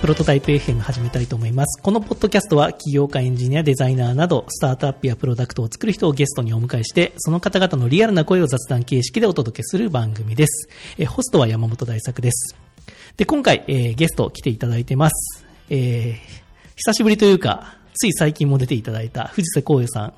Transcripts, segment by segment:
プロトタイプ FM 始めたいと思います。このポッドキャストは起業家、エンジニア、デザイナーなど、スタートアップやプロダクトを作る人をゲストにお迎えして、その方々のリアルな声を雑談形式でお届けする番組です。えホストは山本大作です。で、今回、えーゲスト来ていただいてます。えー久しぶりというか、つい最近も出ていただいた藤瀬光也さん。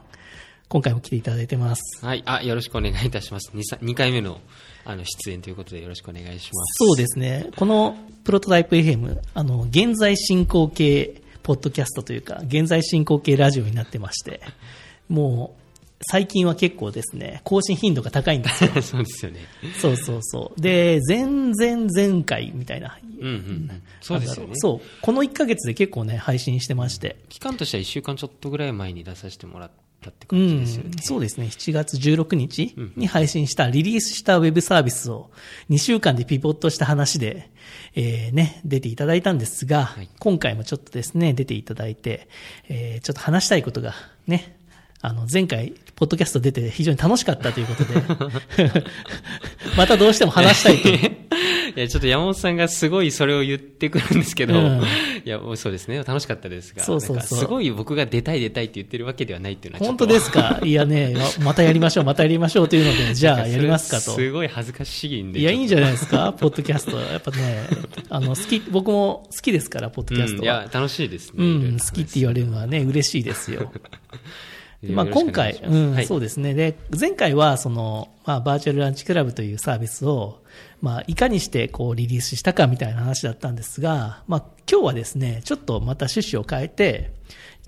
今回も来ていただいてます。はい。あ、よろしくお願いいたします。2, さ2回目のあの出演ということでよろしくお願いします。そうですね。このプロトタイプ FM、あの、現在進行形ポッドキャストというか、現在進行形ラジオになってまして、もう、最近は結構ですね、更新頻度が高いんですよ。そうですよね。そうそうそう。で、前々前回みたいな。うんうんうん。そうですよね。そう。この1ヶ月で結構ね、配信してまして。期間としては1週間ちょっとぐらい前に出させてもらったってう感じんですよね。、そうですね。7月16日に配信した、リリースしたウェブサービスを2週間でピボットした話で、えーね、出ていただいたんですが、はい今回もちょっとですね、出ていただいて、えーちょっと話したいことがね、あの、前回、ポッドキャスト出て非常に楽しかったということで、またどうしても話したいと。いや、ちょっと山本さんがすごいそれを言ってくるんですけど、うんいや、もうそうですね。楽しかったですが、そうそうそうすごい僕が出たい出たいって言ってるわけではないっていうのは本当ですか？いやね、またやりましょう、またやりましょうというので、じゃあやりますかと。すごい恥ずかしいんで。いや、いいんじゃないですか、ポッドキャスト。やっぱね、あの、好き、僕も好きですから、ポッドキャストは。いや、楽しいですね。うん、好きって言われるのはね、嬉しいですよ。でまあ、今回、うん、はい。そうですね。で、前回は、その、まあ、バーチャルランチクラブというサービスを、まあ、いかにして、こう、リリースしたかみたいな話だったんですが、まあ、今日はですね、ちょっとまた趣旨を変えて、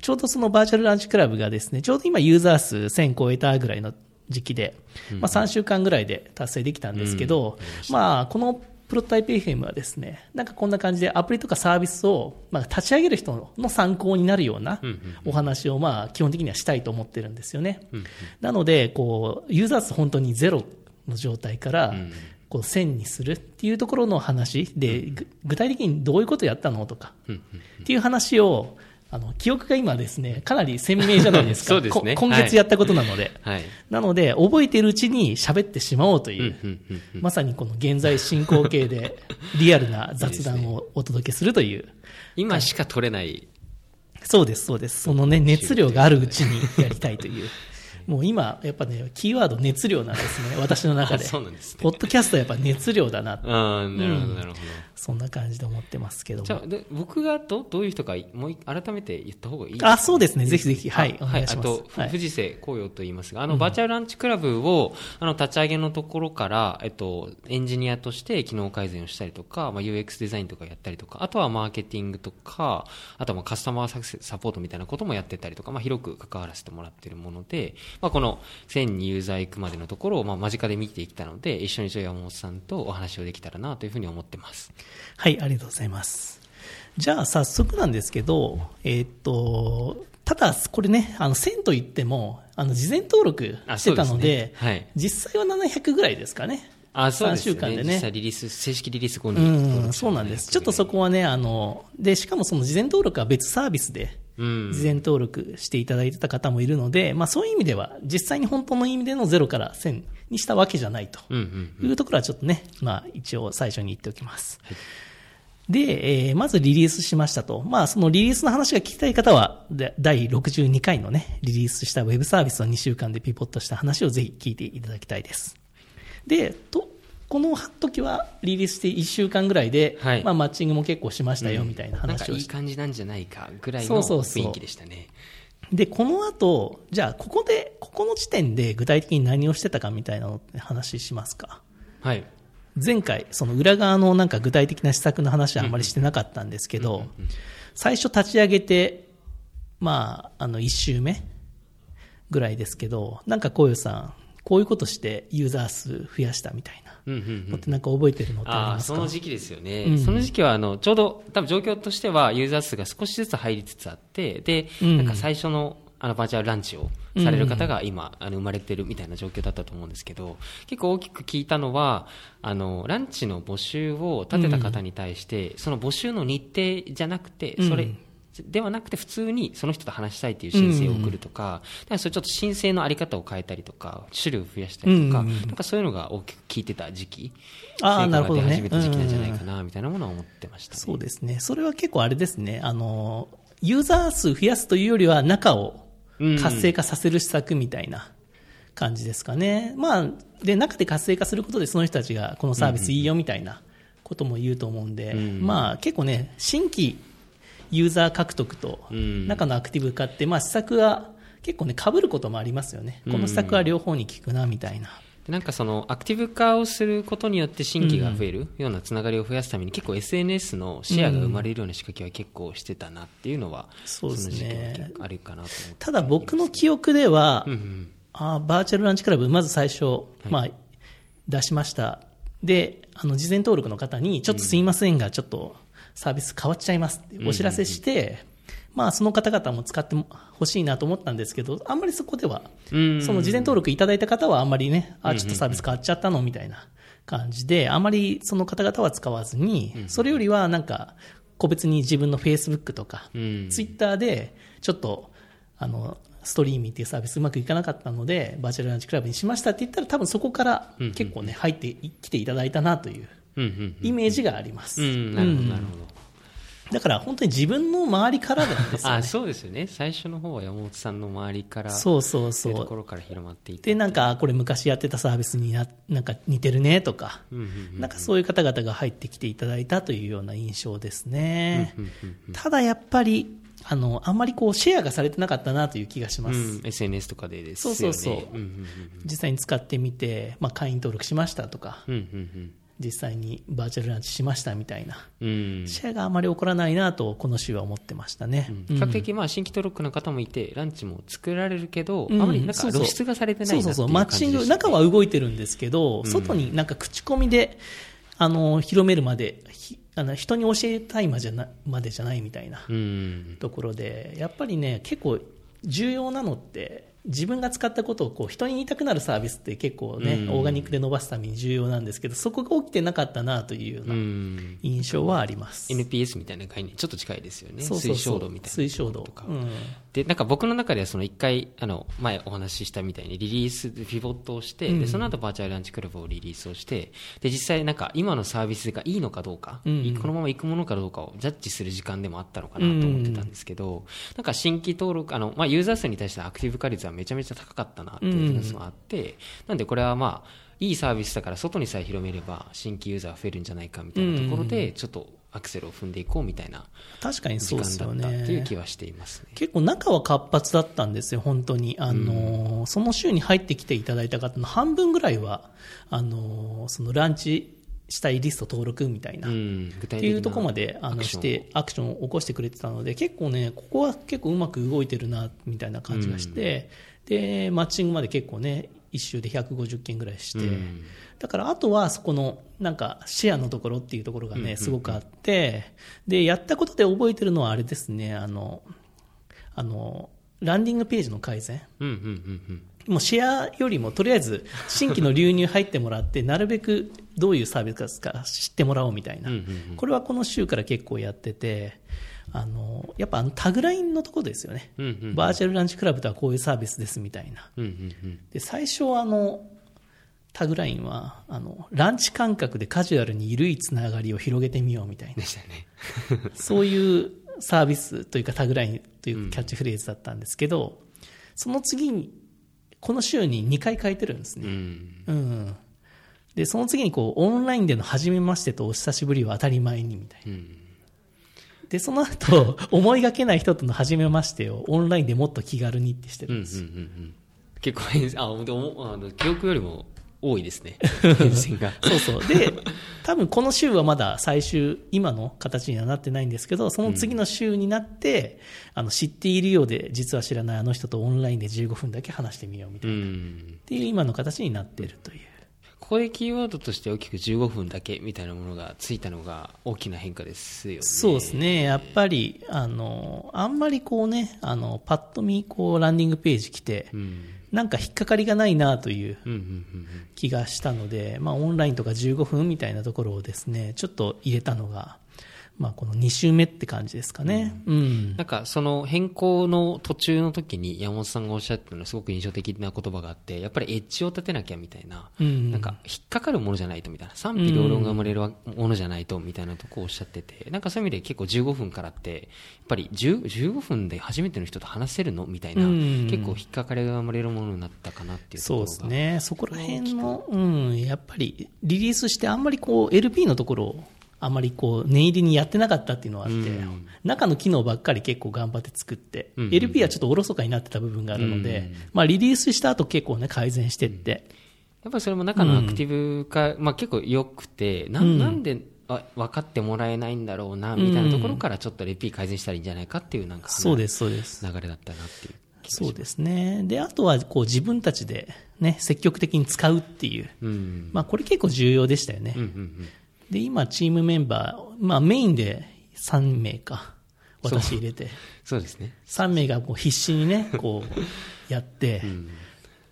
ちょうどそのバーチャルランチクラブがですね、ちょうど今ユーザー数1000超えたぐらいの時期で、まあ、3週間ぐらいで達成できたんですけど、まあ、このプロトタイプ FM はですね、なんかこんな感じでアプリとかサービスを、まあ、立ち上げる人の参考になるようなお話を、まあ、基本的にはしたいと思ってるんですよね。なので、こう、ユーザー数本当にゼロの状態から、こう1000にするっていうところの話で、ぐ具体的にどういうことやったのとか、っていう話を、あの、記憶が今ですね、かなり鮮明じゃないですか。そうですねこ今月やったことなので。はい。なので、覚えているうちに喋ってしまおうという、まさにこの現在進行形で リアルな雑談をお届けするという。今しか取れない。そうです、そうです。そのね、熱量があるうちにやりたいという。もう今、やっぱね、キーワード熱量なんですね、私の中で。あそうなんですね。ポッドキャストはやっぱ熱量だな、ああ、なるほど、なるほど。そんな感じで思ってますけども。じゃあ、で僕がどどういう人か、もう一改めて言った方がいいあそうですね。ぜひぜひ。あはいお願いします。あと、はい。藤瀬紅葉と言いますが、あの、バーチャルランチクラブを、あの、立ち上げのところから、えっと、エンジニアとして機能改善をしたりとか、まあ、UX デザインとかやったりとか、あとはマーケティングとか、あとはまあカスタマーサクセスサポートみたいなこともやってたりとか、まあ、広く関わらせてもらっているもので、まあ、この1000にユーザー行くまでのところを、まあ、間近で見ていきたので、一緒にちょ山本さんとお話をできたらなというふうに思ってます。はい、ありがとうございます。じゃあ、早速なんですけど、えーっと、ただ、これね、あの、1000と言っても、あの、事前登録あしてたので、ですねはい実際は700ぐらいですかね。あ、そうですよ3週間でねリリース、正式リリース後にうん、者そうなんです。ちょっとそこはね、あの、で、しかもその事前登録は別サービスで、うん事前登録していただいてた方もいるので、まあそういう意味では、実際に本当の意味での0から1000にしたわけじゃないと。いうところはちょっとね、まあ一応最初に言っておきます。で、えーまずリリースしましたと。まあそのリリースの話が聞きたい方は、で第62回のね、リリースしたウェブサービスを2週間でピボットした話をぜひ聞いていただきたいです。で、と、この時はリリースして1週間ぐらいで、はいまあマッチングも結構しましたよみたいななんかいい話をして、感じなんじゃないかぐらいのそうそうそう雰囲気でしたね。で、この後、じゃあここで、ここの時点で具体的に何をしてたかみたいなのって話しますか？はい。前回、その裏側のなんか具体的な施策の話はあんまりしてなかったんですけど、最初立ち上げて、まあ、あの、一周目ぐらいですけど、なんかこういうさん、こういうことしてユーザー数増やしたみたいなうんうんのってなんか覚えてるのってありますか？その時期ですよね。うん。その時期は、あの、ちょうど、多分状況としては、ユーザー数が少しずつ入りつつあって、で、うん。なんか最初の、あの、バーチャルランチをされる方が今、あの、生まれてるみたいな状況だったと思うんですけど、結構大きく聞いたのは、あの、ランチの募集を立てた方に対して、その募集の日程じゃなくて、それ、うんではなくて普通にその人と話したいっていう申請を送るとか、だからそれちょっと申請のあり方を変えたりとか、種類を増やしたりとか、うんうんうんなんかそういうのが大きく効いてた時期、あなるほどね始めた時期なんじゃないかな、みたいなものは思ってましたね。そうですね。それは結構あれですね。あの、ユーザー数増やすというよりは中を活性化させる施策みたいな感じですかね。まあ、で、中で活性化することでその人たちがこのサービスいいよみたいなことも言うと思うんで、うんまあ結構ね、新規ユーザー獲得とうん。中のアクティブ化って、まあ施策が結構ね、被ることもありますよね。この施策は両方に効くなみたいな。でなんかそのアクティブ化をすることによって新規が増えるようなつながりを増やすために結構 SNS のシェアが生まれるような仕掛けは結構してたなっていうのは、そうですね。あるかなとただ僕の記憶では、うんうん。あーバーチャルランチクラブ、まず最初、まあ、出しました。で、あの、事前登録の方に、ちょっとすいませんが、ちょっとサービス変わっちゃいますってお知らせして、まあ、その方々も使ってほしいなと思ったんですけど、あんまりそこでは、うんその事前登録いただいた方はあんまりね、あ、ちょっとサービス変わっちゃったのみたいな感じで、あまりその方々は使わずに、それよりはなんか、個別に自分の Facebook とか、うん。ツイッターで、ちょっと、あの、ストリーミーっていうサービスうまくいかなかったので、バーチャルランチクラブにしましたって言ったら、多分そこから結構ね、入ってきていただいたなというイメージがあります。うんなるほどうん。なるほど、だから本当に自分の周りからなんですよあね。そうですよね。最初の方は山本さんの周りからそうそうそう。ところから広まっていってで、なんか、これ昔やってたサービスにな、なんか似てるねとか、うんうんなんかそういう方々が入ってきていただいたというような印象ですね。うんうんただやっぱり、あの、あんまりこうシェアがされてなかったなという気がします。うん、SNS とかでですよね。そうそうそうう。んうん実際に使ってみて、まあ、会員登録しましたとか、うんうん実際にバーチャルランチしましたみたいな、うん。うんシェアがあまり起こらないなと、この週は思ってましたね。比較的まあ新規登録の方もいて、ランチも作られるけど、うん。あまりなんか露出がされてないそうそうマッチング、中は動いてるんですけど、外になんか口コミで、あの、広めるまで、ひあの人に教えたいまじゃなまでじゃないみたいなうん。ところで、やっぱりね、結構重要なのって、自分が使ったことをこう人に言いたくなるサービスって結構ね、うん。オーガニックで伸ばすために重要なんですけど、そこが起きてなかったなというよううなん。印象はあります。NPS みたいな概念。ちょっと近いですよね。そうそうそう。推奨度みたいな推奨度とか、うんでなんか僕の中ではその一回あの前お話ししたみたいにリリースでピボットをして、うん。でその後バーチャルランチクラブをリリースをしてで実際なんか今のサービスがいいのかどうか、うん。このまま行くものかどうかをジャッジする時間でもあったのかなと思ってたんですけど、なんか新規登録あの、まあ、ユーザー数に対してのアクティブ化率はめちゃめちゃ高かったなっていうニュースもあって、なんでこれはまあいいサービスだから外にさえ広めれば新規ユーザーが増えるんじゃないかみたいなところでちょっとアクセルを踏んでいこうみたいな確かに時そうですよ間だったっていうね。気はしていますね。結構中は活発だったんですよ、本当に。あのーその週に入ってきていただいた方の半分ぐらいは、あのーそのランチしたいリスト登録みたいな、っうん、具体的なていうところまであのして、アクションを起こしてくれてたので、結構ね、ここは結構うまく動いてるな、みたいな感じがして、で、マッチングまで結構ね、一周で150件ぐらいして、うんだからあとはそこのなんかシェアのところっていうところがね、すごくあって、で、やったことで覚えてるのはあれですね、あの、あの、ランディングページの改善。もうシェアよりもとりあえず新規の流入入ってもらって、なるべくどういうサービスか知ってもらおうみたいな。これはこの週から結構やってて、あの、やっぱあのタグラインのところですよね。うんうんうんバーチャルランチクラブとはこういうサービスですみたいな。うんうんうんで最初はあのタグラインはあのランチ感覚でカジュアルに緩いつながりを広げてみようみたいなでしたね。そういうサービスというかタグラインというキャッチフレーズだったんですけど、その次にこの週に2回変えてるんですうね、ん。うんでその次にこうオンラインでの初めましてとお久しぶりは当たり前にみたいなうん。でその後 思いがけない人との初めましてをオンラインでもっと気軽にってしてうんうんうんるんですよ、うん。結構変、あ、でも、あの、記憶よりも多いですね。が。そうそう。で、多分この週はまだ最終、今の形にはなってないんですけど、その次の週になって、あの、知っているようで、実は知らないあの人とオンラインで15分だけ話してみようみたういな、っん。ていう今の形になっているという。ここでキーワードとして大きく15分だけみたいなものがついたのが大きな変化ですよね。そうですね。やっぱり、あの、あんまりこうね、あの、パッと見、こう、ランディングページ来て、うん。なんか引っかかりがないなという気がしたので、まあ、オンラインとか15分みたいなところをですね、ちょっと入れたのが、まあ、この2週目って感じですかね。うん。なんかその変更の途中の時に山本さんがおっしゃってたのはすごく印象的な言葉があって、やっぱりエッジを立てなきゃみたいな、うんなんか引っかかるものじゃないとみたいな、賛否両論が生まれるわものじゃないとみたいなとこをおっしゃってて、なんかそういう意味で結構15分からって、やっぱり10 15分で初めての人と話せるのみたいな、うん結構引っかかりが生まれるものになったかなっていうところが。そうですね。そこら辺の、うん、やっぱりリリースしてあんまりこう LP のところをあんまりこう念入りにやってなかったっていうのはあって、うん中の機能ばっかり結構頑張って作って、うん LP はちょっとおろそかになってた部分があるので、まあリリースした後結構ね改善してって、やっぱりそれも中のアクティブ化、まあ結構良くて、なうんなんであ分かってもらえないんだろうな、みたいなところからちょっとレピー改善したらいいんじゃないかっていうなんか、そうです、そうです。流れだったなっていう。そうですね。で、あとはこう自分たちでね、積極的に使うっていう。うん。まあこれ結構重要でしたよね。うんうんうん。で、今チームメンバー、まあメインで3名か、私入れて。そうですね。3名がこう必死にね、こう、やって、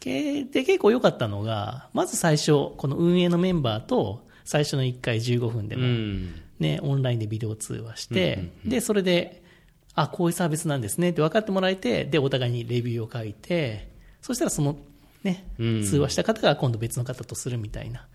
けで、結構良かったのが、まず最初、この運営のメンバーと、最初の1回15分でうも、ん。ね、オンラインでビデオ通話して、で、それで、あ、こういうサービスなんですねって分かってもらえて、で、お互いにレビューを書いて、そしたらその、ね、うん通話した方が今度別の方とするみたいな、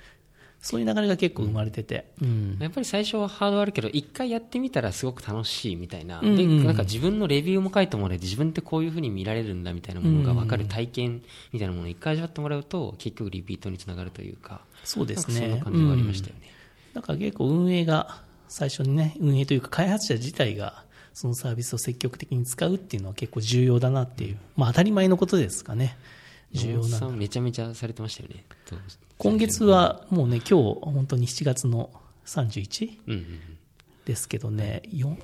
そういう流れが結構生まれてて、うん。やっぱり最初はハードあるけど、一回やってみたらすごく楽しいみたいな。うんで、なんか自分のレビューも書いてもらえて、自分ってこういうふうに見られるんだみたいなものが分かる体験みたいなものを一回味わってもらうと、結局リピートにつながるというか。そうですね。なんかそんな感じがありましたよね。だから結構運営が、最初にね、運営というか開発者自体が、そのサービスを積極的に使うっていうのは結構重要だなっていう、まあ当たり前のことですかね。重要なめちゃめちゃされてましたよね。今月はもうね、今日本当に7月の 31? うんうんうん。ですけどね、よん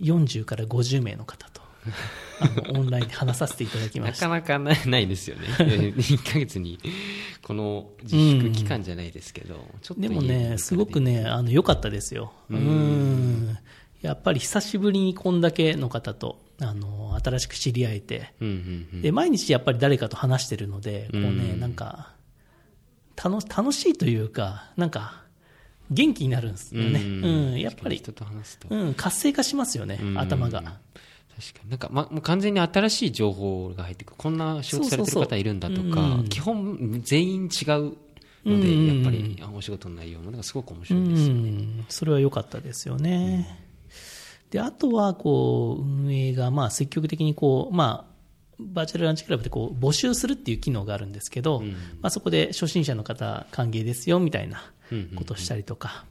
40から50名の方と、あの、オンラインで話させていただきまなした。かなかないないですよね。1ヶ月に、この自粛期間じゃないですけど、ちょっとでもね、すごくね、あの、良かったですよ。うん。やっぱり久しぶりにこんだけの方と、あの、新しく知り合えて、うんうんうん。で、毎日やっぱり誰かと話してるので、こうね、うんなんか、楽、楽しいというか、なんか、元気になるんですよね。うん、やっぱり、人と話すと。うん、活性化しますよね、うん頭が。確かに。なんか、ま、もう完全に新しい情報が入ってくる。こんな仕事されてる方いるんだとか基本全員違うのうんで、やっぱり、あお仕事の内容もなんかすごく面う白いですよね。ん、それは良かったですよね。で、あとは、こう、運営が、まあ、積極的に、こう、まあ、バーチャルランチクラブでこう募集するっていう機能があるんですけど、うんまあ、そこで初心者の方歓迎ですよみたいなことをしたりとか、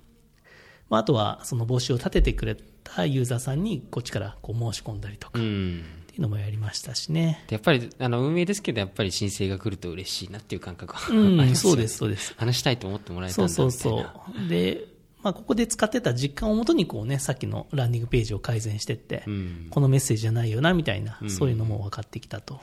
まあ、あとはその募集を立ててくれたユーザーさんにこっちからこう申し込んだりとかっうん。ていうのもやりましたしね。でやっぱり、あの、運営ですけど、やっぱり申請が来ると嬉しいなっていう感覚はあうん、りますそうです、そうです。話したいと思ってもらえたそうんだみたそいうな。そう。で、まあ、ここで使ってた実感をもとにこうね、さっきのランディングページを改善してって、うん。このメッセージじゃないよな、みたいな、そういうのも分かってきたと。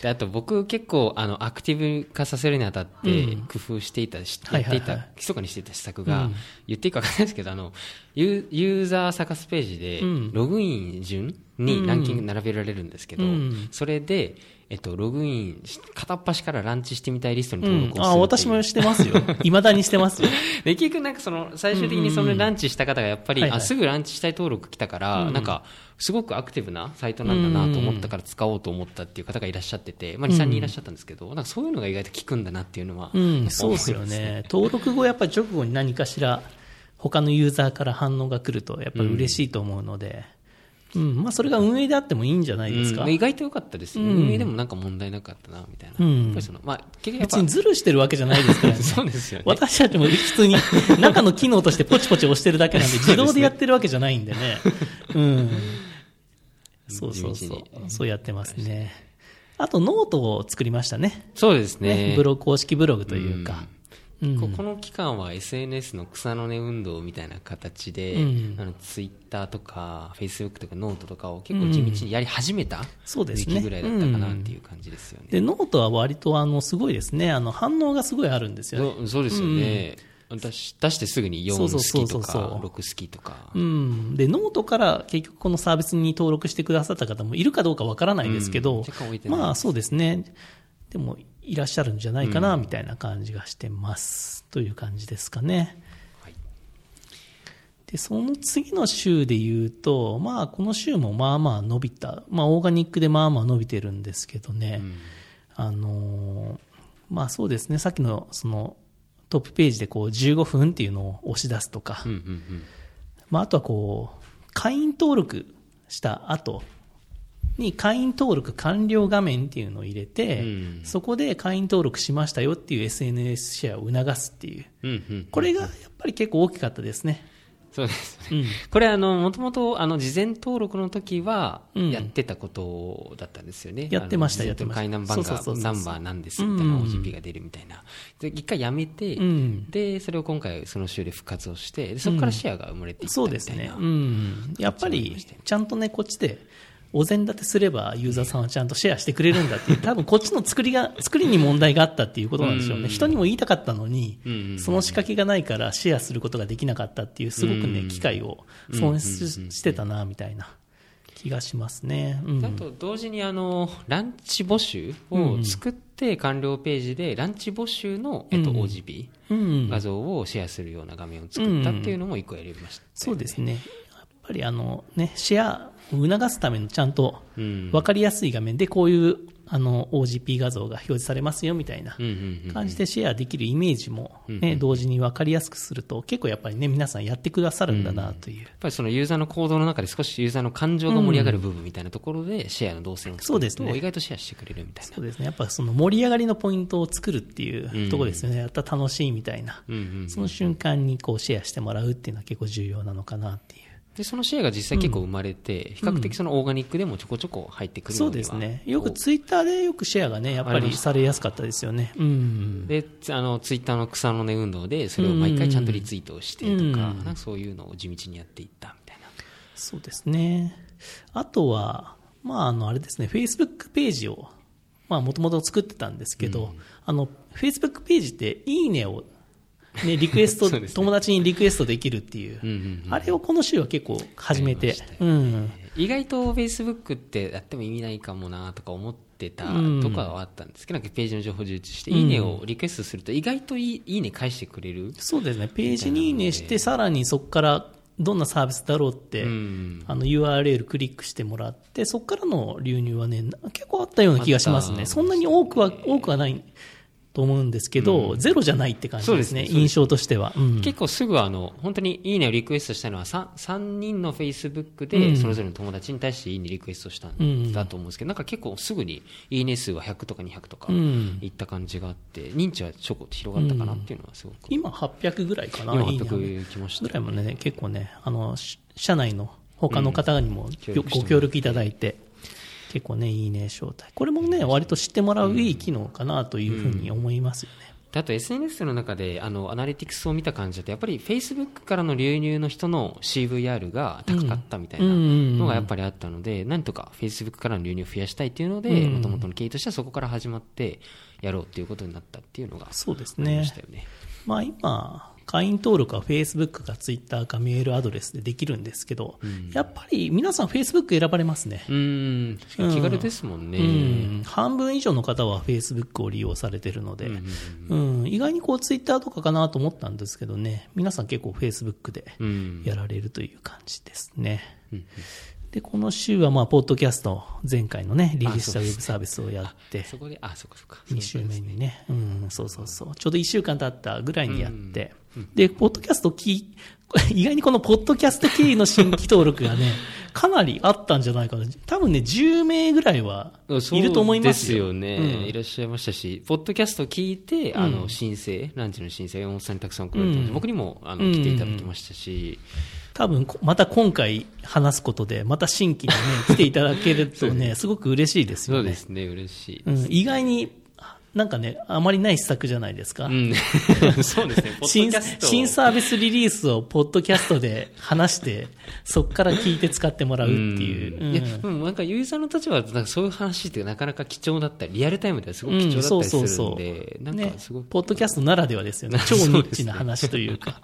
であと僕結構あのアクティブ化させるにあたってうん。工夫していたし、はいはいはい。やっていた、密かにしていた施策が、うん。言っていいか分かんないですけどあのユーユーザー探すページで、うん。ログイン順にランキング並べられるんですけど、うん。それで、えっと、ログインし片っ端からランチしてみたいリストにうん登録をするあ、私もしてますよ。未だにしてますよ。で結局なんかその最終的にそのランチした方がやっぱり、あすぐランチしたい登録来たから、うんなんかすごくアクティブなサイトなんだなと思ったから使おうと思ったっていう方がいらっしゃってて、まあ、2、3人いらっしゃったんですけど、なんかそういうのが意外と効くんだなっていうのは、うん、そうですよね。登録後、やっぱり直後に何かしら、他のユーザーから反応が来ると、やっぱり嬉しいと思うので、うん、まあ、それが運営であってもいいんじゃないですか。うん意外と良かったですよ、ねうん運営でもなんか問題なかったなみたいな、うんまあ、別にズルしてるわけじゃないですからね。そうですよね私たちも普通に中の機能としてポチポチ押してるだけなんで、自動でやってるわけじゃないんでね。うん。そうそう地そ道う。そうやってますね。あと、ノートを作りましたね。そうですねね。ブログ、公式ブログというか。うんここの期間は SNS の草の根運動みたいな形で、うんあのツイッターとかフェイスブックとかノートとかを結構地道にやり始めたそうですね時期ぐらいだったかなっていう感じですよね。で、ノートは割と、あの、すごいですね。あの、反応がすごいあるんですよね。そそうですよね、出し出してすぐに4そうそう好きとか6好きとか、うん。で、ノートから結局このサービスに登録してくださった方もいるかどうかわからないですけど、うんまあそうですね。でも、いらっしゃるんじゃないかな、みたいな感じがしてます。という感じですかね。はいで、その次の週で言うと、まあ、この週もまあまあ伸びた。まあ、オーガニックでまあまあ伸びてるんですけどね。あのーまあそうですね、さっきのそのトップページでこう15分っていうのを押し出すとか、うんうんうんまああとはこう、会員登録した後に会員登録完了画面っていうのを入れて、うんそこで会員登録しましたよっていう SNS シェアを促すっていう、うんうんこれがやっぱり結構大きかったですね。そうですうん。これあの、もともと、あの、事前登録の時は、うんやってたことだったんですよね。やってましたやってました会員ナンバーがそうそうそうそうナンバーなんですみたいなうん OGP が出るみたいな。で、一回やめて、うんで、それを今回その週で復活をして、でそこからシェアが生まれていったそうみたいな。ですね。うん。やっぱり、ちゃんとね、こっちで、お膳立てすればユーザーさんはちゃんとシェアしてくれるんだっていう、多分こっちの作りが、作りに問題があったっていうことなんでしょうね。うん。人にも言いたかったのにその仕掛けがないからシェアすることができなかったっていう、すごくね、うん。機会を損失してたな、みたいな気がしますね。うん。あと同時にあのランチ募集を作って完了ページでランチ募集の、えっと、うん。OGP うん。画像をシェアするような画面を作ったっていうのも一個やりました、そうですね。やっぱりあの、ね、シェアを促すためのちゃんとうん。分かりやすい画面でこういうあの OGP 画像が表示されますよみたいなうんうんうん感じでシェアできるイメージも、うんね、同時に分かりやすくすると結構やっぱりね皆さんやってくださるんだなという、やっぱりそのユーザーの行動の中で少しユーザーの感情が盛り上がる部分みたいなところでシェアの動線を作るとそうですね。意外とシェアしてくれるみたいな。そうですね。やっぱその盛り上がりのポイントを作るっていうところですよね、やったら楽しいみたいな、うんうん。その瞬間にこうシェアしてもらうっていうのは結構重要なのかなっていう。でそのシェアが実際結構生まれて、比較的そのオーガニックでもちょこちょこ入ってくるそうのにはですね。よくツイッターでよくシェアがね、やっぱりされやすかったですよね。うん。であのツイッターの草の根運動でそれを毎回ちゃんとリツイートをしてとか,、うんなんかそういうのを地道にやっていったみたいなそうですね。あとは、まあ、あの、あれですね、Facebook ページを、まあ、もともと作ってたんですけど、あの、Facebook ページって、いいねを、ね、リクエスト、ね。友達にリクエストできるっていう、うんうんうん。あれをこの週は結構始めて。うん。意外と Facebook ってやっても意味ないかもなとか思ってたうんとかはあったんですけど、なんかページの情報を充実して、いいねをリクエストすると意外といいいいね返してくれる、そうですね、ページにいいねして、さらにそこからどんなサービスだろうって、うん。あの URL クリックしてもらって、そこからの流入はね、結構あったような気がしますね。そんなに多くは、多くはないと思うんですけど、ゼロじゃないって感じですね、す印象としては。うん。結構すぐあの本当にいいねをリクエストしたのは 3, 3人の Facebook うでん。それぞれの友達に対していいねリクエストしたうんんだと思うんですけど、なんか結構すぐにいいね数は100とか200とかうん。いった感じがあって、認知はちょこっと広がったかなっていうのはすごく、今800ぐらいかな、今いいね。800来ました。ぐらいもね、結構ね、あの、し社内の他の方にもご協力いただいて、結構ね、いいね、招待。これもね、割と知ってもらういい機能かなというふうに思いますよね。であと SNS の中であのアナリティクスを見た感じだとやっぱり Facebook からの流入の人の CVR が高かったみたいなのがやっぱりあったので、なんとか Facebook からの流入を増やしたいっていうのでうんもともとの経緯としてはそこから始まってやろうっていうことになったっていうのがそうですありまねしたよね。まあ今、会員登録は Facebook か Twitter かメールアドレスでできるんですけど、やっぱり皆さん Facebook 選ばれますね。うーん気軽ですもんね。うん、半分以上の方は Facebook を利用されてるので、うん。意外にこう Twitter とかかなと思ったんですけどね、皆さん結構 Facebook でうん。やられるという感じですね。で、この週はまあ、ポッドキャスト、前回のね、リリースしたウェブサービスをやって、そこであそこそこ2週目にね、うん、そうそうそう、ちょうど1週間経ったぐらいにやって、で、ポッドキャストき、意外にこのポッドキャスト経由の新規登録がね、かなりあったんじゃないかな。多分ね、10名ぐらいはいると思いますよ。そうですよね、うん。いらっしゃいましたし、ポッドキャスト聞いて、あの申請、ランチの申請、山本さんにたくさん送られてうん。僕にもあのうん来ていただきましたし、多分こ、また今回話すことで、また新規にね、来ていただけるとね、すごく嬉しいですよね。そうですね、嬉しい。うん、意外に、なんかね、あまりない施策じゃないですか。うん、そうですね、新新サービスリリースをポッドキャストで 話して、そこから聞いて使ってもらうっていう。うん。いやでもなんかユーザーの立場だとなんかそういう話ってなかなか貴重だったりリアルタイムではすごく貴重だったりするんで、なんねかすごく、ポッドキャストならではですよね。超ニッチな話というか。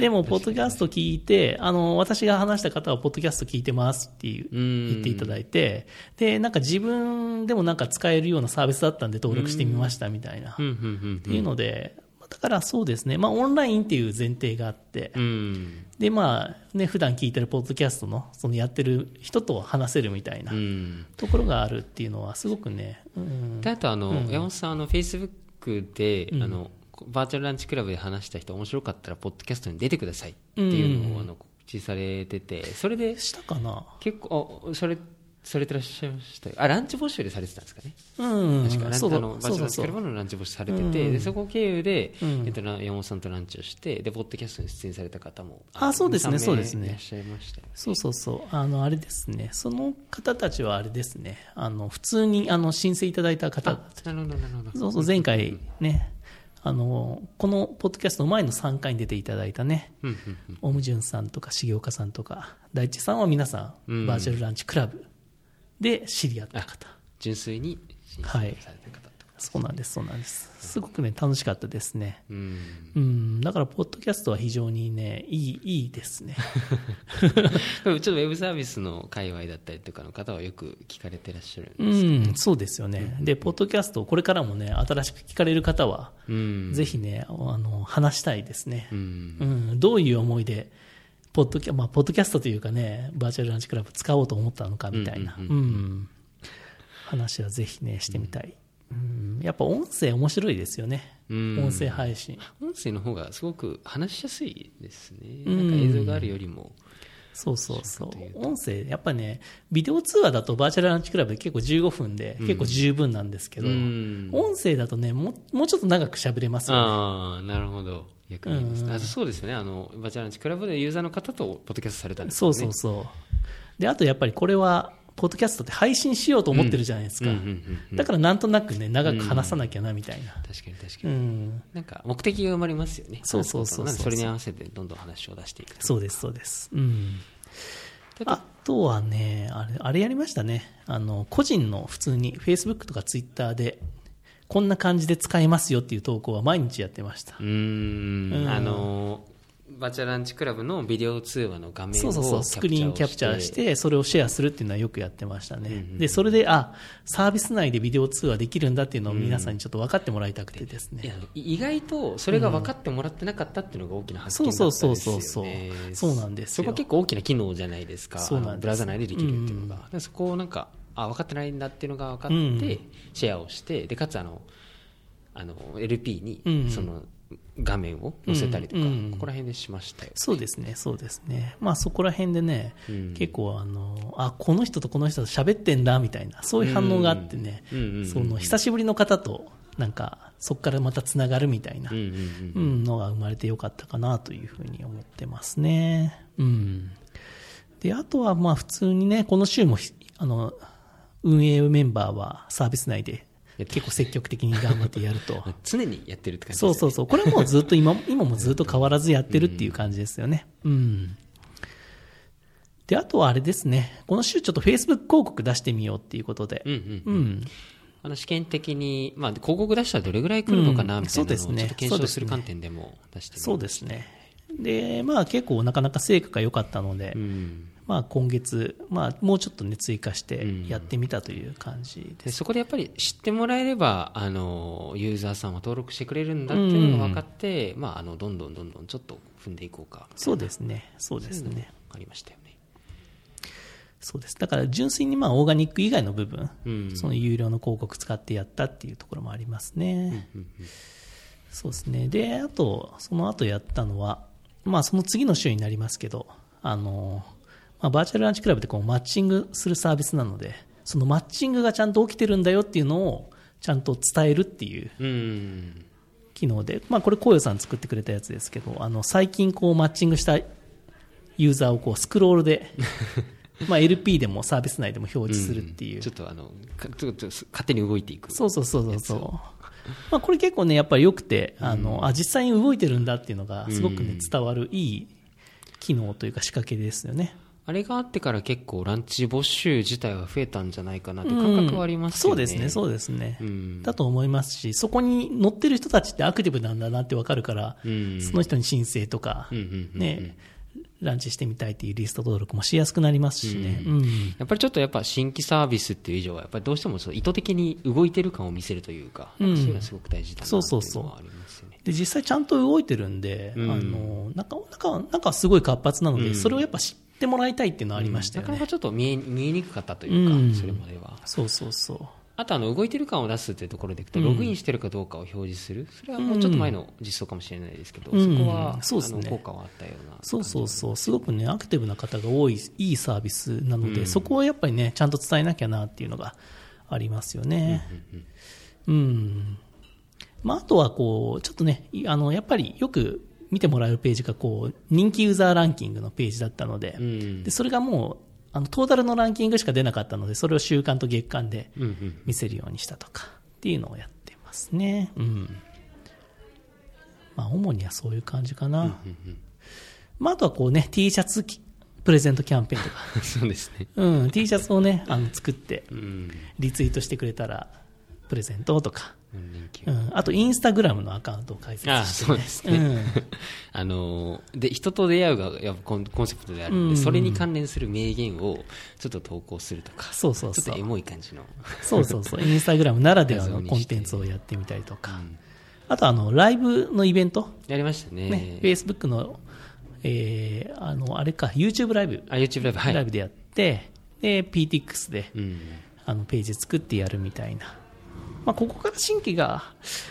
でも、ポッドキャスト聞いて、あの、私が話した方は、ポッドキャスト聞いてますっていううん。言っていただいて、で、なんか自分でもなんか使えるようなサービスだったんで登録してみましたみたいな。っていうので、まだからそうですね、まあ、オンラインっていう前提があって、うん。で、まあ、ね、普段聞いてるポッドキャストの、そのやってる人と話せるみたいなうん。ところがあるっていうのは、すごくね、うん。で、あとあの、うん。山本さん、あの、Facebook で、うん。あの、バーチャルランチクラブで話した人面白かったら、ポッドキャストに出てくださいっていうのを、うん。あの、告知されてて、それで、したかな？結構、あそれ、されてらっしゃいましたよあ、ランチ募集でされてたんですかね。うん、確か、ランのバーチャルランチクラそうそうそう。ブのランチ募集されてて、うんでそこ経由で、うんえっと、な山本さんとランチをして、で、ポッドキャストに出演された方も、あそうですね2 3名そうですねいらっしゃいましたよね。そうそうそう。あの、あれですね。その方たちはあれですね。あの、普通に、あの、申請いただいた方あ、なるほど、なるほど。そうそう、前回ね、あの、このポッドキャストの前の3回に出ていただいたね、オムジュンさんとか重岡さんとか、大地さんは皆さんバーチャルランチクラブで知り合った方。純粋に申請された方ってことそうなんです、そうなんです。すごくね、楽しかったですね。うん。うん、だから、ポッドキャストは非常にね、いい、いいですね。ちょっとウェブサービスの界隈だったりとかの方はよく聞かれてらっしゃるんうですん、そうですよね。で、ポッドキャスト、これからもね、新しく聞かれる方は、うん。ぜひね、あの、話したいですねう。んう。ん、どういう思いで、ポッドキャ、まあ、ポッドキャストというかね、バーチャルランチクラブ使おうと思ったのかみたいな、話はぜひね、してみたい。うん、やっぱ音声面白いですよね。うん音声配信。音声の方がすごく話しやすいですね。うんなんか映像があるよりも。そうそうそうう。音声、やっぱね、ビデオ通話だとバーチャルランチクラブで結構15分で、結構十分なんですけど、うん音声だとね、もうもうちょっと長く喋れますよね。ああ、なるほど。逆に言いますうんあそうですよね。あの、バーチャルランチクラブでユーザーの方とポッドキャストされたんですよね。そうそうそう。で、あとやっぱりこれは、ポッドキャストって配信しようと思ってるじゃないですか。うんうんうんうんだからなんとなくね、長く話さなきゃな、みたいな。確かに確かうに。ん。なんか目的が生まれますよね。そうそうそうそれに合わせてどんどん話を出していく。そうです、そうです。うん。あとあとはね、あれ、あれやりましたね。あの、個人の普通に Facebook とか Twitter で、こんな感じで使えますよっていう投稿は毎日やってました。う。ーん。うん。あのバーチャルランチクラブのビデオ通話の画面をそうそうそう、スクリーンキャプチャーして、それをシェアするっていうのはよくやってましたね。うんうんで、それで、あ、サービス内でビデオ通話できるんだっていうのを皆さんにちょっと分かってもらいたくてですね。いや意外とそれが分かってもらってなかったっていうのが大きな発見だったそうんですよね。そうそうそうそうなんですよ。そこは結構大きな機能じゃないですか。そうなんブラウザ内でできるっていうのが、でそこをなんかあ分かってないんだっていうのが分かって、うん。シェアをしてでかつあのあの LP うん。にその画面を載せたりとか、ここら辺でしましたよそうですね、そうですね。まあそこら辺でね、うん。結構あの、あ、この人とこの人と喋ってんだみたいな、そういう反応があってね、その久しぶりの方と、なんか、そこからまたつながるみたいな、のが生まれてよかったかなというふうに思ってますね。うん。で、あとはまあ普通にね、この週もひ、あの、運営メンバーはサービス内で結構積極的に頑張ってやると。常にやってるって感じですそうそうそう。これはもうずっと今、今もずっと変わらずやってるっていう感じですよね。うん。で、あとはあれですね。この週ちょっと Facebook 広告出してみようっていうことで。うんうんうん。あの試験的に、まあ、広告出したらどれぐらい来るのかなうんみたいなのを検証する観点でも出してみそうですね。で、まあ結構なかなか成果が良かったので、うんまあ今月、まあもうちょっとね追加してうんやってみたという感じで。ですそこでやっぱり知ってもらえればあのユーザーさんは登録してくれるんだっていうのが分かって、まあ、あのどんどんどんどんちょっと踏んでいこうかそうですね。そうですね。ありましたよね。そうです。だから純粋にまあオーガニック以外の部分、うんその有料の広告使ってやったっていうところもありますね。うんうんそうですね。で、あと、その後やったのは、まあその次の週になりますけど、あの、まあバーチャルランチクラブってこうマッチングするサービスなので、そのマッチングがちゃんと起きてるんだよっていうのをちゃんと伝えるっていううん。機能で、まあこれ、こうよさん作ってくれたやつですけど、あの、最近こうマッチングしたユーザーをこうスクロールで、まあ LP でもサービス内でも表示するっていう。ちょっとあのかちょっと勝手に動いていくそうそうそうそうそう。まあ、これ結構ね、やっぱり良くて、あの、あ、実際に動いてるんだっていうのが、すごくね、うん。伝わるいい機能というか仕掛けですよね。あれがあってから結構ランチ募集自体は増えたんじゃないかなって感覚はありますよね、うんそうですね、そうですね。うん。だと思いますし、そこに乗ってる人たちってアクティブなんだなってわかるから、うん。その人に申請とか、ね、ランチしてみたいっていうリスト登録もしやすくなりますしね。うん。やっぱりちょっとやっぱ新規サービスっていう以上は、やっぱりどうしてもそう意図的に動いてる感を見せるというか、うん。そういうのはすごく大事だなっていうそうそうそうのはありますよね。で、実際ちゃんと動いてるんで、うん。あの、なんか、なんか、なんかすごい活発なので、うん。それをやっぱ知ってもらいたいっていうのはありましたよね。なかなかちょっと見え見えにくかったというか、うん。それまでは。そうそうそう。あとあの動いてる感を出すっていうところでいくと、うん。ログインしてるかどうかを表示する、それはもうちょっと前の実装かもしれないですけど、うん。そこは、そうですね。あの効果はあったようなそうそうそう、すごくね、アクティブな方が多い、いいサービスなので、うん。そこをやっぱりね、ちゃんと伝えなきゃなっていうのがありますよね。うん。まあ、あとはこう、ちょっとね、いあの、やっぱりよく見てもらえるページがこう、人気ユーザーランキングのページだったので、うんでそれがもう、あの、トータルのランキングしか出なかったので、それを週間と月間でうんうん見せるようにしたとか、っていうのをやってますね。うん。まあ、主にはそういう感じかな。うんうんまあ、あとはこうね、T シャツきプレゼントキャンペーンとか、そうですね。うん、T シャツをね、あの、作って、うん。リツイートしてくれたら、プレゼントとか、うんあと、インスタグラムのアカウントを開設して、ね。あそうですね。うん。あので人と出会うがやっぱコンセプトであるので、うん。それに関連する名言をちょっと投稿するとか、そうそうそう。ちょっとエモい感じの。そうそうそう、インスタグラムならではのコンテンツをやってみたりとか、うん。あと、あの、ライブのイベント、やりましたね。ね、Facebook の、えー、あの、あれか、YouTube ライブ、あ、YouTube ライブ、はい。ライブでやって、で、PTX で、うん。あのページ作ってやるみたいな、まあ、ここから新規が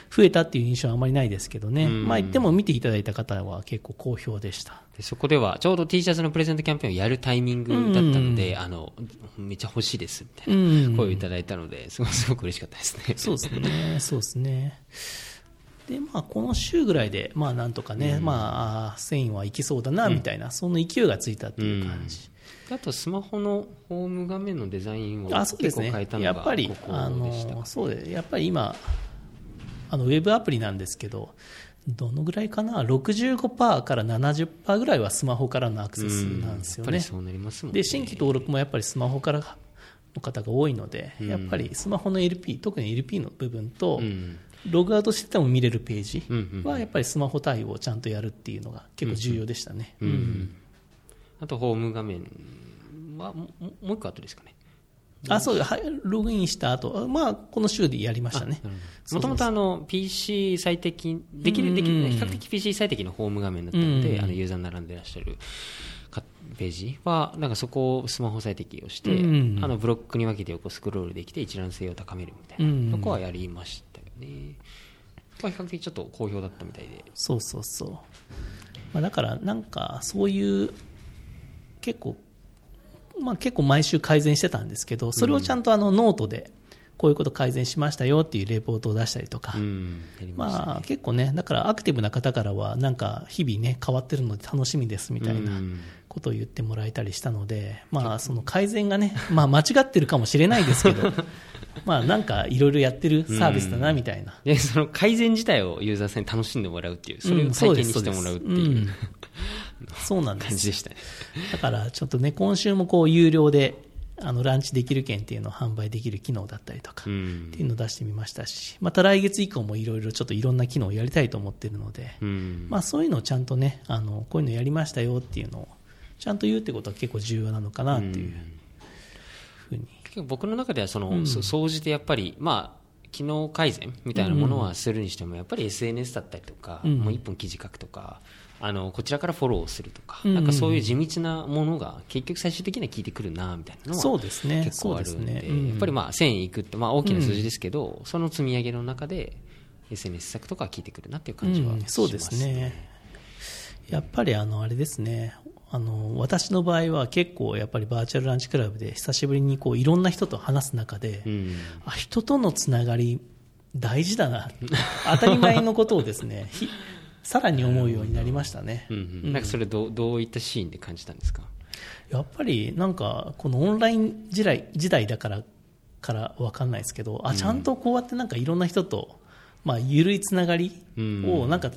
増えたっていう印象はあまりないですけどね、うんまあ、言っても見ていただいた方は結構好評でした。でそこでは、ちょうど T シャツのプレゼントキャンペーンをやるタイミングだったので、あの、めっちゃ欲しいです、みたいなうん声をいただいたので、すごくすごく嬉しかったですね。そうですね、そうですね。で、まあ、この週ぐらいで、まあ、なんとかね、まあ繊維はいきそうだな、みたいな、その勢いがついたっていう感じ。あと、スマホのホーム画面のデザインを結構変えたのが、やっぱりここあのそうでやっぱり今あのウェブアプリなんですけどどのぐらいかな？65%から70%ぐらいはスマホからのアクセスなんですよね。ね。で新規登録もやっぱりスマホからの方が多いので、うんやっぱりスマホの LP 特に LP の部分と、うん。ログアウトしてても見れるページはやっぱりスマホ対応をちゃんとやるっていうのが結構重要でしたね、うん。あと、ホーム画面は、もう一個後ですかね。あそうはいログインした後。まあこの週でやりましたね。もともとあの PC 最適、できる、できる、うん。比較的 PC 最適のホーム画面だったので、うんあのユーザー並んでらっしゃるかページは、なんかそこをスマホ最適をして、うんあのブロックに分けて横スクロールできて一覧性を高めるみたいな、うん。とこはやりましたよね。まあ、比較的ちょっと好評だったみたいで。そうそうそう、まあ、だからなんかそういう結構、まあ、結構毎週改善してたんですけどそれをちゃんとあのノートでこういうこと改善しましたよっていうレポートを出したりとか、まあ、結構ねだからアクティブな方からはなんか日々ね変わってるので楽しみですみたいなうん。ことを言ってもらえたりしたので、まあ、その改善がね、まあ、間違ってるかもしれないですけど まあなんかいろいろやってるサービスだなみたいな。で、その改善自体をユーザーさんに楽しんでもらうっていう、それを体験にしてもらうっていう。うんそうなんです。感じでしたね。だからちょっとね、今週もこう有料であのランチできる券っていうのを販売できる機能だったりとか、うっんていうのを出してみましたし、また来月以降もいろいろちょっといろんな機能をやりたいと思ってるので、うん。まあそういうのをちゃんとね、あのこういうのやりましたよっていうのをちゃんと言うってことは結構重要なのかなっていうふうに。結構僕の中ではその、う総じてやっぱり、まあ、機能改善みたいなものはするにしても、やっぱり SNS だったりとか、うん。もう一本記事書くとか、あのこちらからフォローをするとか、うん。なんかそういう地道なものが結局最終的には効いてくるなみたいなのそうはですね。結構あるんで、ね。うん。やっぱりまあ1000いくって、まあ、大きな数字ですけど、その積み上げの中で SNS 策とかは効いてくるなっていう感じはしうん。ます、そうですね。やっぱりあのあれですね。あの私の場合は結構やっぱりバーチャルランチクラブで久しぶりにこういろんな人と話す中で、うん。あ人とのつながり大事だな。当たり前のことをですね。ひさらに思うようになりましたね、うんうんなんかそれどうどういったシーンで感じたんですか？やっぱりなんかこのオンライン時代時代だからから分かんないですけどあちゃんとこうやってなんかいろんな人と、まあ、緩いつながりをなんか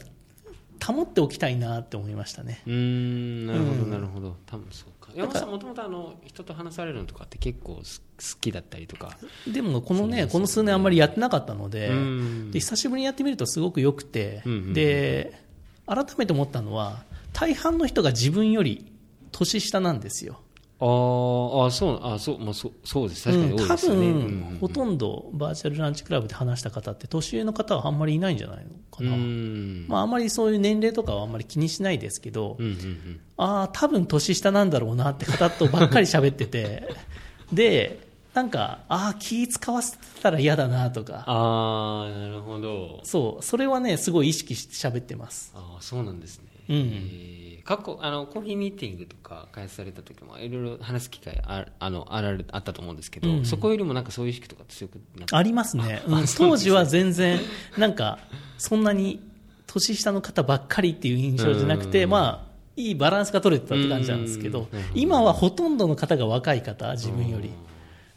保っておきたいなって思いましたね、うーんなるほどうん。なるほど、多分そう。か山本さんもともとあの人と話されるのとかって結構す好きだったりとか。でもこのねこの数年あんまりやってなかったのでうん。で久しぶりにやってみるとすごく良くて、うんうんうん。で改めて思ったのは大半の人が自分より年下なんですよ。あーあそうあそう、まあ、そうそうです。確かに多いですよね、うん、多うん。分、ほとんどバーチャルランチクラブで話した方って年上の方はあんまりいないんじゃないのかな、うん。まあ、あんまりそういう年齢とかはあんまり気にしないですけど、うんうんうん。ああ多分年下なんだろうなって方とばっかり喋ってて。でなんかああ気使わせたら嫌だなとか。ああなるほど。そうそれはねすごい意識して喋ってます。ああそうなんですね、うんえー過去あのコーヒーミーティングとか開発された時もいろいろ話す機会ああのあられあったと思うんですけど、うん。そこよりもなんかそういう意識とか強くなありますね、うん。当時は全然なんかそんなに年下の方ばっかりっていう印象じゃなくて、うん。まあいいバランスが取れてたって感じなんですけど今はほとんどの方が若い方自分より。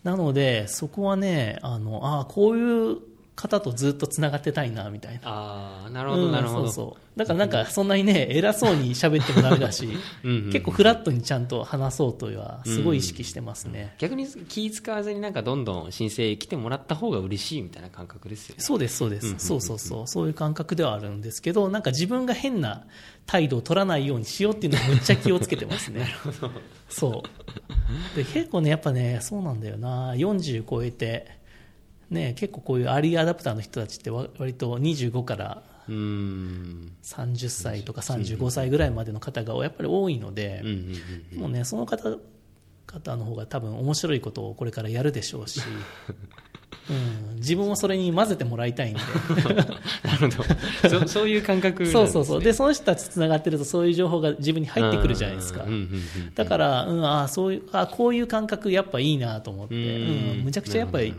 なのでそこはねあのあこういう方とずっとつながってたいなみたいな。ああなるほどなるほど、うんそうそう。だからなんかそんなにね偉そうに喋ってもダメだし うんうん結構フラットにちゃんと話そうとはすごい意識してますね、逆に気使わずになんかどんどん申請来てもらった方が嬉しいみたいな感覚ですよね。そうです、そうです、うんうんうんそうそうそう、そういう感覚ではあるんですけど、なんか自分が変な態度を取らないようにしようっていうのはむっちゃ気をつけてますね。そう。で、結構ね、やっぱね、そうなんだよな、40超えて、ね、結構こういうアーリーアダプターの人たちってわ割と25からうーん30歳とか35歳ぐらいまでの方がやっぱり多いのでもうね、その方方の方が多分面白いことをこれからやるでしょうし、うん、自分もそれに混ぜてもらいたいんで。なるほど。そそういう感覚ね、そうそうそう。で、その人たちとつながってると、そういう情報が自分に入ってくるじゃないですか。だから、うん、あそういう、あこういう感覚やっぱいいなと思って、うん、むちゃくちゃやっぱり、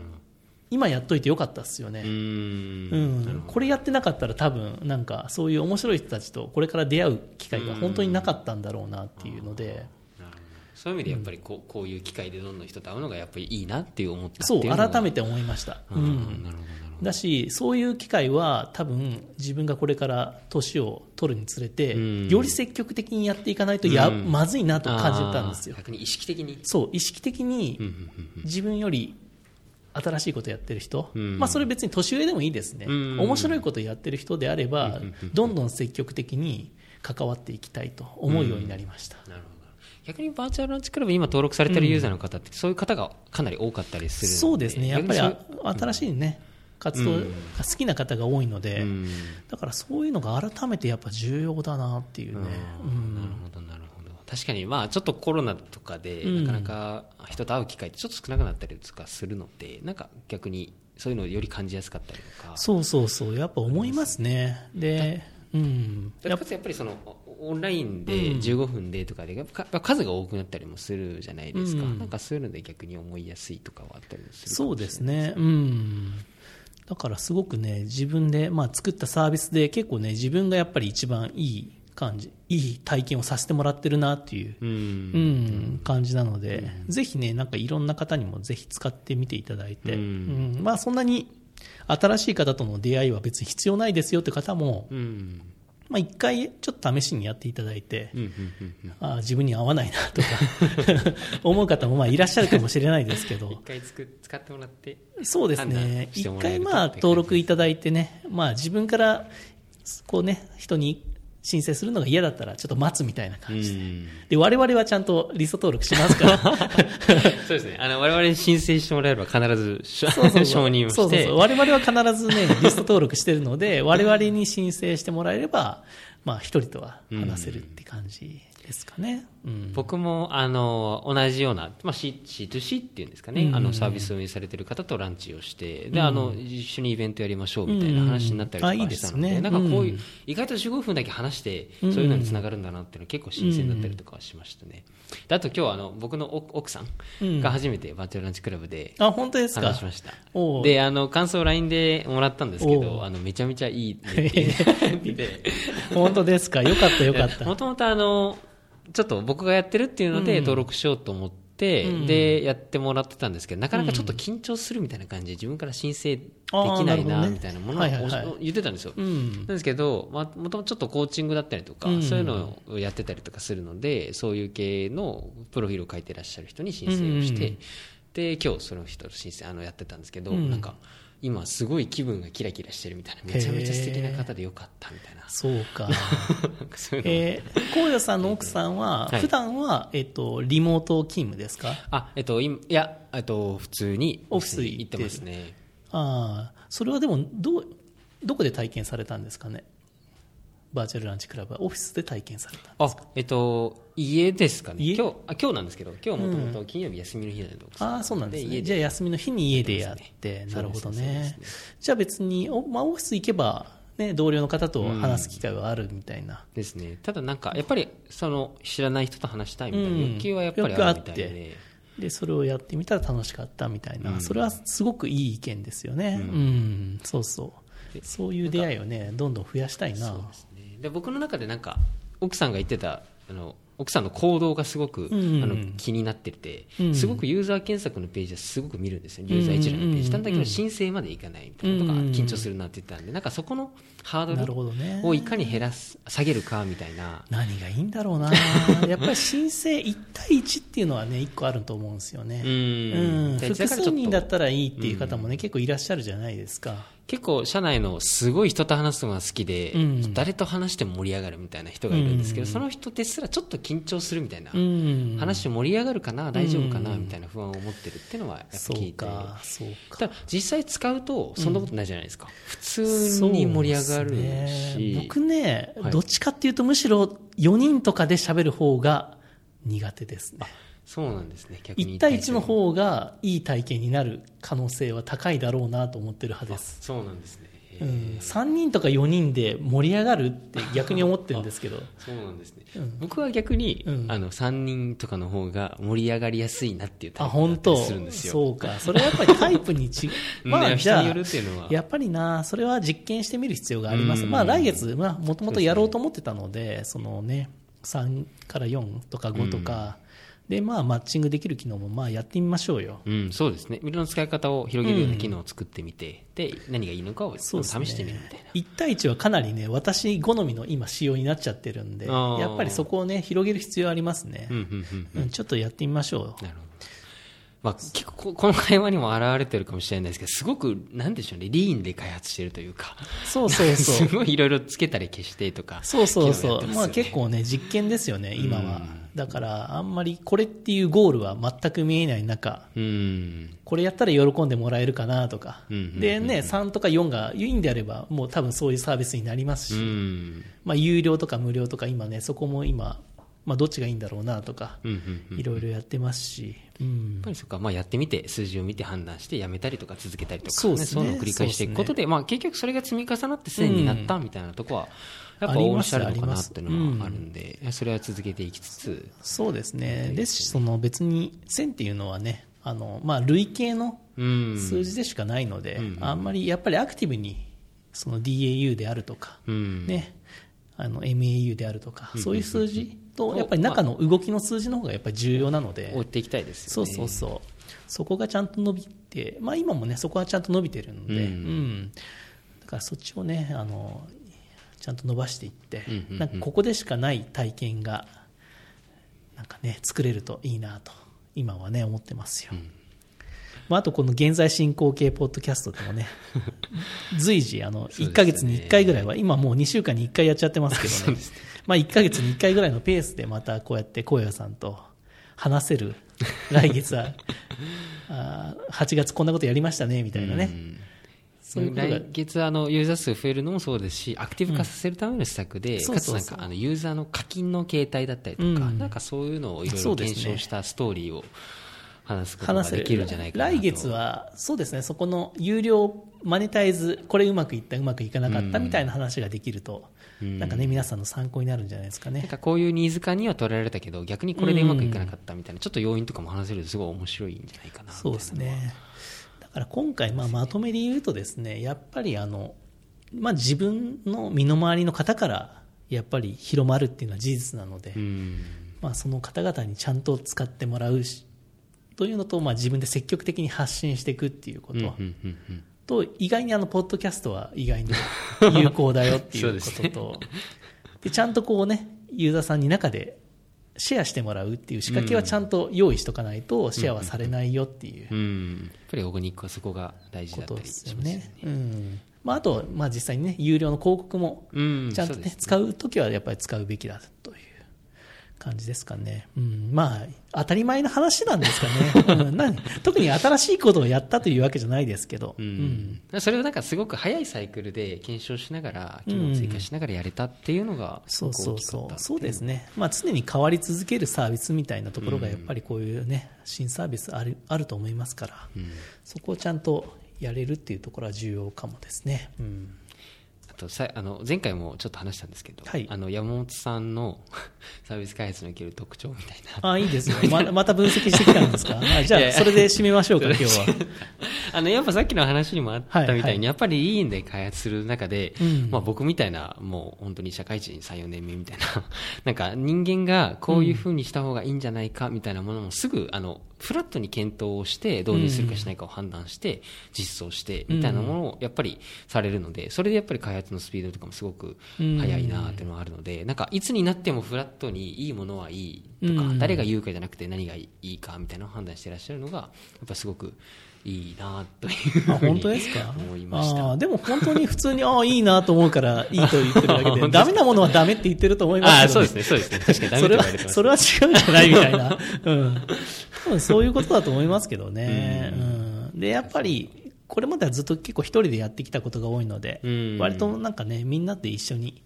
今やっといてよかったっすよね。うん。ん、これやってなかったら多分、なんか、そういう面白い人たちとこれから出会う機会が本当になかったんだろうなっていうので、そういう意味でやっぱりこうこういう機会でどんどん人と会うのがやっぱりいいなっていう思ったってそ、いう改めて思いました。ううん。だし、そういう機会は多分自分がこれから年を取るにつれて、うん。より積極的にやっていかないとや、うん。まずいなと感じたんですよ。逆に意識的に？そう、意識的に自分より新しいことやってる人、うん。まあ、それ別に年上でもいいですね、うん。面白いことやってる人であればうんどんどん積極的に関わっていきたいと思うようになりました。なるほど。逆にバーチャルランチクラブ今登録されてるユーザーの方ってそういう方がかなり多かったりするのそうですね、やっぱり新しいね、活動が好きな方が多いので、だからそういうのが改めてやっぱ重要だなっていうね。うん。なるほどな。るほど確かにまあちょっとコロナとかでうんなかなか人と会う機会ってちょっと少なくなったりとかするのでなんか逆にそういうのをより感じやすかったりとかそうそうそう、やっぱ思いますね。で、うん。やっぱやっぱりそのオンラインでうん15分でとかでやっぱ数が多くなったりもするじゃないですか、うんなんかそういうので逆に思いやすいとかはあったりもするそうですね。うん。だからすごくね、自分で、まあ、作ったサービスで結構ね、自分がやっぱり一番いい感じ、いい体験をさせてもらってるなっていう、うん。うん、感じなので、ぜひね、なんかいろんな方にもぜひ使ってみていただいて、ううん。んまあそんなに新しい方との出会いは別に必要ないですよって方も、うん。まあ一回ちょっと試しにやっていただいて、うんうんうんうん。ああ自分に合わないなとか 思う方もまあいらっしゃるかもしれないですけど。一、回つく使ってもらってそうです判ね断し、て一もらえると回まあ登録いただいてね、まあ自分からこうね、人に申請するのが嫌だったらちょっと待つみたいな感じで。うん。で、我々はちゃんとリスト登録しますから。そうですね。あの我々に申請してもらえれば必ず承認をして。そうそうそう。我々は必ずね、リスト登録してるので、我々に申請してもらえれば、まあ一人とは話せるって感じですかね。うん。僕もあの同じような、まあ、C- C2C っていうんですかね、うん。あのサービスを運営されてる方とランチをして、であの一緒にイベントやりましょうみたいな話になったりとかしたので、ですね。なんかこういう、うん。意外と15分だけ話して、うん。そういうのにつながるんだなっていうのは結構新鮮だったりとかはしましたね。であと今日はあの僕の奥奥さうん。んが初めてバーチャルランチクラブであ、本当ですか？話しました。で、あの、感想を LINE でもらったんですけど、あの、めちゃめちゃいいねって言ってて、本当ですか？よかったよかった。もともとあの、ちょっと僕がやってるっていうのでうん。登録しようと思って、うん。で、やってもらってたんですけど、なかなかちょっと緊張するみたいな感じ。で自分から申請できないなみたいなものをはいはいはい。お言ってたんですよ。うん。なん。ですけど、まあ、もともとちょっとコーチングだったりとか、うん。そういうのをやってたりとかするので、そういう系のプロフィールを書いてらっしゃる人に申請をして、うん。で、今日その人と申請、あの、やってたんですけど、うん。なんか、今すごい気分がキラキラしてるみたいなめちゃめちゃ素敵な方でよかったみたいな。そうか。そういうえー、荒野さんの奥さんは、はい。普段は、えっと、リモート勤務ですか？あえっと今いやえっと普通にオフィスに行ってますね。ああ、それはでも、どう、どこで体験されたんですかね？バーチャルランチクラブはオフィスで体験されたんですあえっと家ですかね。家？今日あ今日なんですけど今日もともと金曜日休みの日なんで、ああ、そうなんですね。家じゃあ休みの日に家でやって、ね。なるほどね。そうです。じゃあ別に、おまあ、オフィス行けば、ね、同僚の方と話す機会はあるみたいな。ですね。ただなんかやっぱりその知らない人と話したいみたいなうん。欲求はやっぱりあるみたいで、で、それをやってみたら楽しかったみたいな、うん。それはすごくいい意見ですよね。うん、そうそう。そういう出会いをね、どんどん増やしたいな。で僕の中でなんか奥さんが言ってたあの奥さんの行動がすごく、うんあの気になってて、うんすごくユーザー検索のページはすごく見るんですよユーザー一覧のページ、うんなんだけど申請までいかないみたいなとか、うん緊張するなって言ってたんでなんかそこのハードル。をいかに減らす下げるかみたいな何がいいんだろうな。やっぱり申請1対1っていうのはね、1個あると思うんですよね。うん複数人だったらいいっていう方もね、結構いらっしゃるじゃないですか。結構社内のすごい人と話すのが好きで、うん。誰と話しても盛り上がるみたいな人がいるんですけど、うん。その人ですらちょっと緊張するみたいな、うん。話盛り上がるかな大丈夫かな、うんみたいな不安を持ってるっていうのはやっぱ聞いて。ただ実際使うとそんなことないじゃないですか、普通に盛り上がるし、ね。僕ね、はい。どっちかっていうとむしろ4人とかで喋る方が苦手ですね。そうなんですね逆に1対1の方がいい体験になる可能性は高いだろうなと思ってる派です。そうなんですね、へうーん、3人とか4人で盛り上がるって逆に思ってるんですけど、そうなんですね、うん。僕は逆に、うん。あの3人とかの方が盛り上がりやすいなっていうタあ、イプだするんですよ。そうか。それはやっぱりタイプに違 まあ、やっぱりな、それは実験してみる必要があります。うん。まあ来月、まあもともとやろうと思ってたので、そのね、3から4とか5とか、で、まあマッチングできる機能もまあやってみましょうよ。うん、そうですね。いろんな使い方を広げるような機能を作ってみて、で、何がいいのかを試してみるみたいな。1対1はかなりね、私好みの今仕様になっちゃってるんで、やっぱりそこをね、広げる必要ありますねうん、。うん、うん。うん、ちょっとやってみましょう。なるほど。まあ、結構ここの会話にも表れてるかもしれないですけど、すごく、なんでしょうね、リーンで開発してるというか、そうそうそすう。ごいいろいろつけたり消してとか、そうそうそう。ねまあ結構ね、実験ですよね、今はうん。だから、あんまりこれっていうゴールは全く見えない中、うん。これやったら喜んでもらえるかなとか。うんうんうんうんでね、3とか4がいいんであれば、もう多分そういうサービスになりますうし、ん。まあ有料とか無料とか今ね、そこも今、まあどっちがいいんだろうなとか、うん、うん、うん。いろいろやってますし、うんやっぱりそっか、まあ、やってみて、数字を見て判断して、やめたりとか続けたりとか、ねそういうのを繰り返していくことで、まあ、結局それが積み重なって1000になったみたいなとこは、やっぱおっしゃるのかなっていうのはあるんで、それは続けていきつつ、そうですね。ですし、その別に1000っていうのはね、あの、まあ累計のうん。数字でしかないので、うん。あんまりやっぱりアクティブにその DAU であるとか、うん。ね、あの MAU であるとか、うん。そういう数字とうん。やっぱり中の動きの数字の方がやっぱり重要なので、追っていきたいですそうよね。そうそう、そこがちゃんと伸びて、まあ、今もね、そこはちゃんと伸びてるので、うん。うん。だからそっちをねあの、ちゃんと伸ばしていって、うんうんうん。なんかここでしかない体験が、なんかね、作れるといいなと、今はね、思ってますよ。まあ、あとこの現在進行形ポッドキャストでもね、随時、あの、すね。1ヶ月に1回ぐらいは、今もう2週間に1回やっちゃってますけどね、まあ1ヶ月に1回ぐらいのペースでまたこうやって荒野さんと話せる、来月は、あー8月こんなことやりましたね、みたいなね。うんそういう来月あのユーザー数増えるのもそうですしアクティブ化させるための施策で、うん。かつなんかあのユーザーの課金の形態だったりとか、うん。なんかそういうのをいろいろ検証したストーリーを話すことができるんじゃないかなと。来月は、そうですね、そこの有料マネタイズ、これうまくいった、うまくいかなかったみたいな話ができると、うん。なんかね、皆さんの参考になるんじゃないですかね。なんかこういうニーズ化には捉えられたけど逆にこれでうまくいかなかったみたいな、ちょっと要因とかも話せるとすごい面白いんじゃないかなそうですね。だから今回、まあ、まとめで言うとですね、やっぱりあの、まあ、自分の身の回りの方から、やっぱり広まるっていうのは事実なので、うん。まあ、その方々にちゃんと使ってもらうし、というのと、まあ、自分で積極的に発信していくっていうこと、うんうんうんうん。と、意外にあの、ポッドキャストは意外に有効だよっていうことと、でちゃんとこうね、ユーザーさんに中でシェアしてもらうっていう仕掛けはちゃんと用意しとかないとシェアはされないよっていううん、やっぱりオーガニックはそこが大事だことでったりしますよね。。うん。まあ、あと、まあ、実際にね、有料の広告もうん、ちゃんとね、そうです使うときはやっぱり使うべきだという感じですかね。うん、まあ、当たり前の話なんですかね。うん、何特に新しいことをやったというわけじゃないですけど。ううんん、それをなんかすごく早いサイクルで検証しながら、機能を追加しながらやれたっていうのが、すそうそうそう。そうですね。まあ、常に変わり続けるサービスみたいなところが、やっぱりこういうね、新サービスあるあると思いますから、うんそこをちゃんとやれるっていうところは重要かもですね。うん。あとさあの前回もちょっと話したんですけど、はい。あの山本さんの サービス開発における特徴みたいな。あいいですよ。ま また分析してきたんですか？あじゃあ、それで締めましょうか、今日は。あのやっぱさっきの話にもあったみたいに、はいはい。やっぱりいいんで開発する中で、うん。まあ、僕みたいなもう本当に社会人3、4年目みたいななんか人間がこういうふうにした方がいいんじゃないかみたいなものもすぐあのフラットに検討をして導入するかしないかを判断して実装してみたいなものをやっぱりされるのでそれでやっぱり開発のスピードとかもすごく速いなっていうのはあるのでなんかいつになってもフラットにいいものはいいとかうん。誰が言うかじゃなくて何がいいかみたいな判断していらっしゃるのがやっぱすごくいいなというあふうに本当ですか？思いました。でも本当に普通に、ああ、いいなと思うから、いいと言ってるだけで、ダメなものはダメって言ってると思いますああ、けど、そうですね、そうですね。確かにダメそれは。それは違うんじゃないみたいな、うん、多 分そういうことだと思いますけどね、うん。でやっぱりこれまではずっと結構一人でやってきたことが多いので、うん割となんかね、みんなで一緒に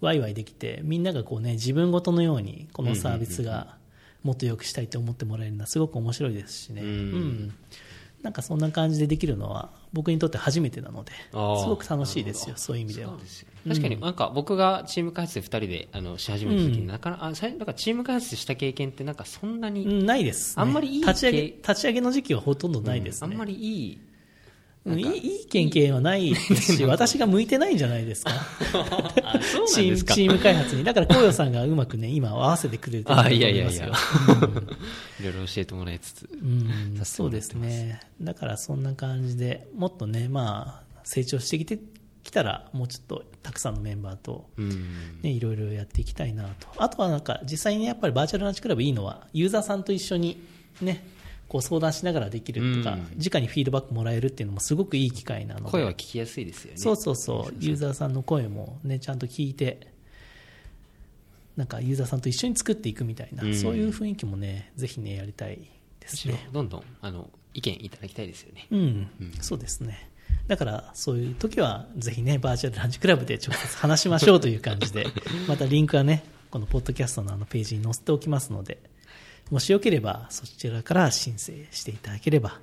ワイワイできて、みんながこうね自分ごとのように、このサービスがもっと良くしたいと思ってもらえるのは、すごく面白いですしね。うんうんなんかそんな感じでできるのは僕にとって初めてなので、すごく楽しいですよ、そういう意味では確かになんか僕がチーム開発で2人であのし始めた時になかなか、あさいなんかチーム開発した経験ってなんかそんなに、うんないです、ね。あんまりいい立ち上げ、経立ち上げの時期はほとんどないですね。あんまりいい。うんいいいい経験はないですし、私が向いてないんじゃないですか？チームチーム開発に。だから、紅葉さんがうまくね、今合わせてくれてるといいますよ。やいやいや。いろいろ教えてもらいつつ。うん、そうですね。だから、そんな感じでもっとね、まあ、成長してきてきたら、もうちょっとたくさんのメンバーと、うん。ね、いろいろやっていきたいなと。あとはなんか、実際にねやっぱりバーチャルランチクラブいいのは、ユーザーさんと一緒にね、こう相談しながらできるとか、うん直にフィードバックもらえるっていうのもすごくいい機会なので。声は聞きやすいですよね。そうそうそう、ユーザーさんの声もね、ちゃんと聞いて、なんかユーザーさんと一緒に作っていくみたいな、うんそういう雰囲気もね、ぜひね、やりたいですね。どんどんあの意見いただきたいですよね。うん、そうですね。だから、そういう時は、ぜひね、バーチャルランチクラブで直接話しましょうという感じで、またリンクはね、このポッドキャストのあのページに載せておきますので、もしよければ、そちらから申請していただければ、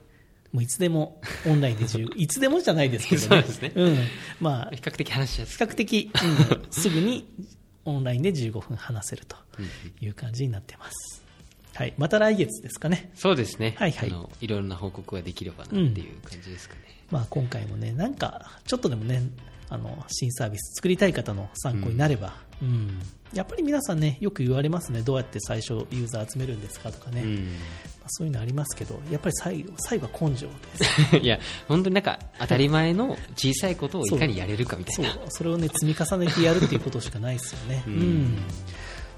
もういつでもオンラインで15、いつでもじゃないですけどね。そうですねうん。まあ、比較的話しやすい。比較的、うんすぐにオンラインで15分話せるという感じになってます。はい。また来月ですかね。そうですね。はいはいあのいろんな報告ができればなっていう感じですかね。まあ今回もね、なんか、ちょっとでもね、あの、新サービス作りたい方の参考になれば、うん。やっぱり皆さんね、よく言われますね。どうやって最初ユーザー集めるんですかとかね。うんまあ、そういうのありますけど、やっぱり最後、最後は根性です。いや、本当になんか当たり前の小さいことをいかにやれるかみたいそうな。、それをね、積み重ねてやるっていうことしかないですよね。う うんん。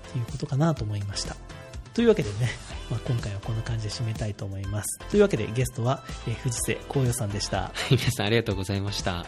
っていうことかなと思いました。というわけでね、まあ、今回はこんな感じで締めたいと思います。というわけでゲストは、えー藤瀬光代さんでした。皆さんありがとうございました。